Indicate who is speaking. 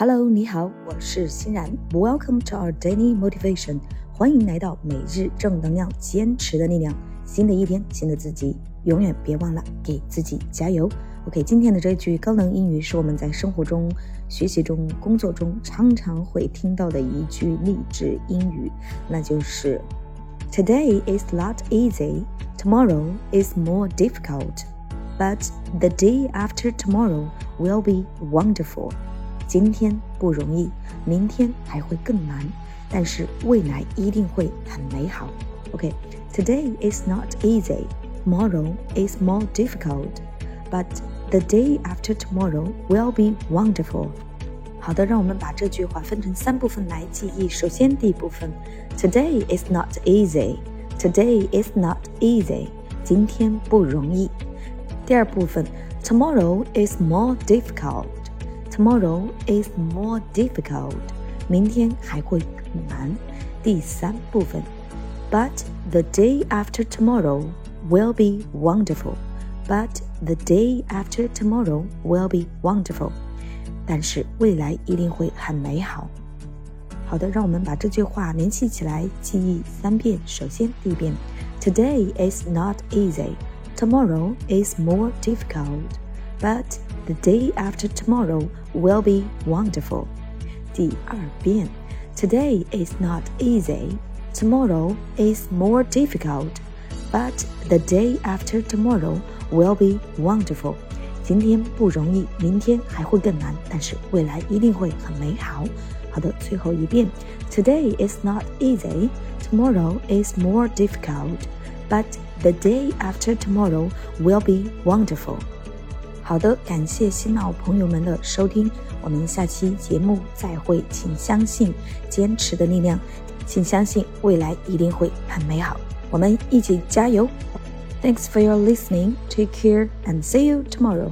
Speaker 1: Hello，你好，我是欣然。Welcome to our daily motivation，欢迎来到每日正能量，坚持的力量。新的一天，新的自己，永远别忘了给自己加油。OK，今天的这句高能英语是我们在生活中、学习中、工作中常常会听到的一句励志英语，那就是 Today is not easy, tomorrow is more difficult, but the day after tomorrow will be wonderful. 今天不容易，明天还会更难，但是未来一定会很美好。OK，Today is not easy, tomorrow is more difficult, but the day after tomorrow will be wonderful. 好的，让我们把这句话分成三部分来记忆。首先，第一部分，Today is not easy. Today is not easy. 今天不容易。第二部分，Tomorrow is more difficult. Tomorrow is more difficult. 明天还会更难。第三部分，But the day after tomorrow will be wonderful. But the day after tomorrow will be wonderful. 但是未来一定会很美好。好的，让我们把这句话联系起来，记忆三遍。首先，第一遍，Today is not easy. Tomorrow is more difficult. But the day after tomorrow will be wonderful. 第二遍，Today is not easy. Tomorrow is more difficult. But the day after tomorrow will be wonderful. 今天不容易，明天还会更难，但是未来一定会很美好。好的，最后一遍，Today is not easy. Tomorrow is more difficult. But the day after tomorrow will be wonderful. 好的，感谢新老朋友们的收听，我们下期节目再会。请相信坚持的力量，请相信未来一定会很美好。我们一起加油！Thanks for your listening. Take care and see you tomorrow.